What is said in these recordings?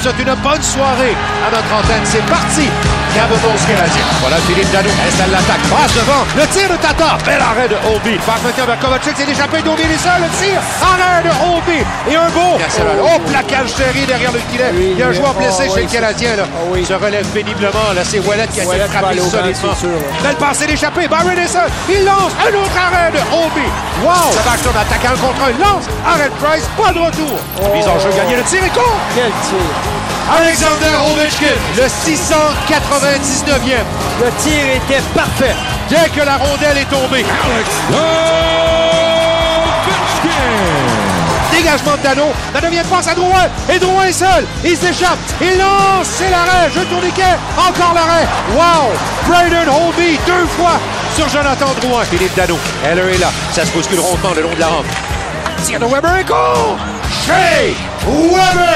vous souhaite une bonne soirée à notre antenne. C'est parti! Voilà Philippe Dano. Installe l'attaque. Passe devant. Le tir de Tata. Bel arrêt de Obi. Maintenant vers Kovacic. C'est échappé d'Obi. Les seuls. Le tir. Arrêt de Obi. Et un beau. Oh, plaquage serré derrière le filet. Il y a un joueur blessé chez le Canadien. Là. Se relève péniblement. Là, c'est Wallet qui a été frappé solidement. Belle passe échappée. Byron Esson. Il lance. Un autre arrêt de Obi. Wow. Ça va son attaquant contre un. Lance. Arrêt de Price. Pas de retour. Mise en jeu gagné. Le tir est con. Quel tir. Alexander Ovechkin, le 699e. Le tir était parfait. Dès que la rondelle est tombée. Dégagement de Dano. Dano vient de passe à Drouin. Et Drouin est seul. Il s'échappe. Il lance. C'est l'arrêt. Jeu tourniquet. Encore l'arrêt. Wow. Braden Holby deux fois sur Jonathan Drouin. Philippe Dano. Heller est là. Ça se bouscule rondement le long de la rampe. Tir de Weber et. Shea Weber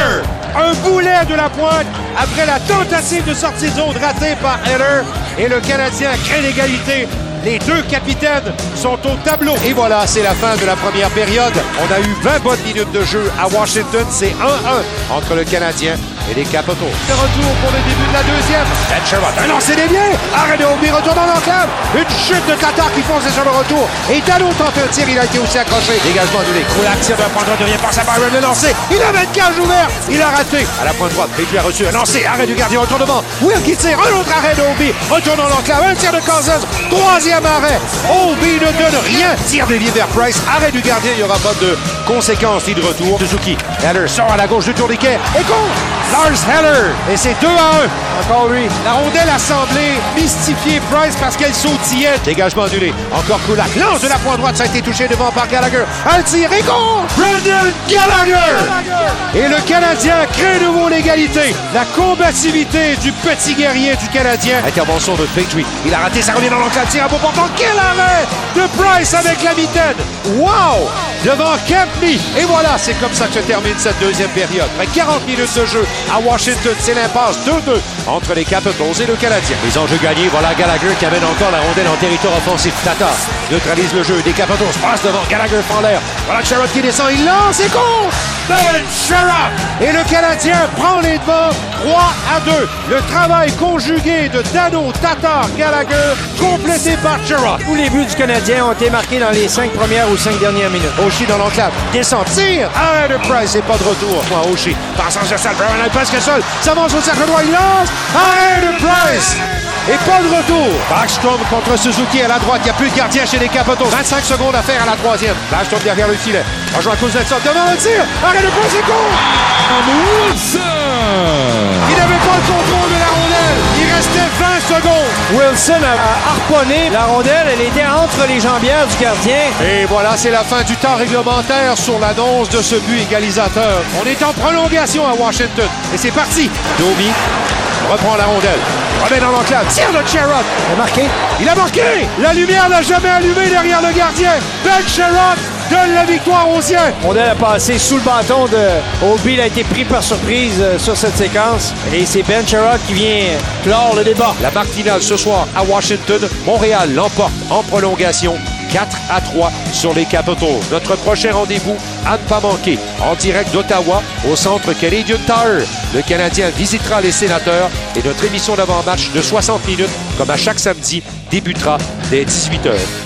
un boulet de la pointe après la tentative de sortie de zone ratée par Heller. Et le Canadien crée l'égalité. Les deux capitaines sont au tableau. Et voilà, c'est la fin de la première période. On a eu 20 bonnes minutes de jeu à Washington. C'est 1-1 entre le Canadien et les Capitals. De retour pour le début de la deuxième. Ben Sherrod, un lancer dévié. Arrêt de Obi, retour dans l'enclave. Une chute de Tatar qui fonce sur le retour. Et Dano tente un tir, il a été aussi accroché. Dégagement de. Croulac tire de prendre un deuxième passe à Byron, le lancer. Il avait une cage ouverte. Il a raté. À la pointe droite, Pétu a reçu un lancer. Arrêt du gardien, retournement. Will qui tire. Un autre arrêt de Obi. Retour dans l'enclave. Un tir de Cousins. Troisième arrêt. Obi ne donne rien. Tire dévié vers Price. Arrêt du gardien. Il n'y aura pas de conséquences ni de retour. Suzuki. Heller sort à la gauche du tourniquet. Et goal. Lars Heller. Et c'est 2 à 1. Encore lui. La rondelle a semblé mystifier Price parce qu'elle sautillait. Dégagement annulé. Encore Kulak. Lance de la pointe droite. Ça a été touché devant par Gallagher. Un tir et goal. Brendan Gallagher. Et le Canadien crée de nouveau l'égalité. La combativité du petit guerrier du Canadien. Intervention de Petrie. Il a raté. Ça revient dans l'enclave. Tir à beau portant. Quel arrêt de Price avec la mitaine. Wow. Devant Kempney. Et voilà, c'est comme ça que se termine cette deuxième période. Après 40 minutes de jeu à Washington, c'est l'impasse 2-2 entre les Capitals et le Canadien. Les enjeux gagnés, voilà Gallagher qui amène encore la rondelle en territoire offensif. Tata neutralise le jeu des Capitals, passe devant Gallagher prend l'air. Voilà Sherrod qui descend, il lance et compte! Ben! Et le Canadien prend les devants 3 à 2. Le travail conjugué de Dano, Tatar, Gallagher, complété par Sherrod. Tous les buts du Canadien ont été marqués dans les cinq premières ou cinq dernières minutes. Oshie dans l'enclave, descend, tire, arrêt de Price et pas de retour. Point Oshie, passe en salle, Brown est presque seul, s'avance au cercle droit, il lance, arrêt de Price et pas de retour. Backstrom contre Suzuki à la droite. Il n'y a plus de gardien chez les Capitals. 25 secondes à faire à la troisième. Backstrom derrière le filet. Rejoint à Kuznetsov devant le tir. Arrêt de Price et Il n'avait pas le contrôle de la rondelle. Il restait 20 secondes. Wilson a harponné la rondelle. Elle était entre les jambières du gardien. Et voilà, c'est la fin du temps réglementaire sur l'annonce de ce but égalisateur. On est en prolongation à Washington. Et c'est parti. Domi reprend la rondelle. Remet dans l'enclave. Tire de Sherrod. Il a marqué. Il a marqué. La lumière n'a jamais allumé derrière le gardien. Ben Sherrod donne la victoire aux siens. Rondelle a passé sous le bâton de Obi. Il a été pris par surprise euh, sur cette séquence. Et c'est Ben Sherrod qui vient clore le débat. La marque finale ce soir à Washington. Montréal l'emporte en prolongation. 4 à 3 sur les Capitals. Notre prochain rendez-vous à ne pas manquer en direct d'Ottawa au centre Canadian Tire. Le Canadien visitera les sénateurs et notre émission d'avant-match de 60 minutes, comme à chaque samedi, débutera dès 18h.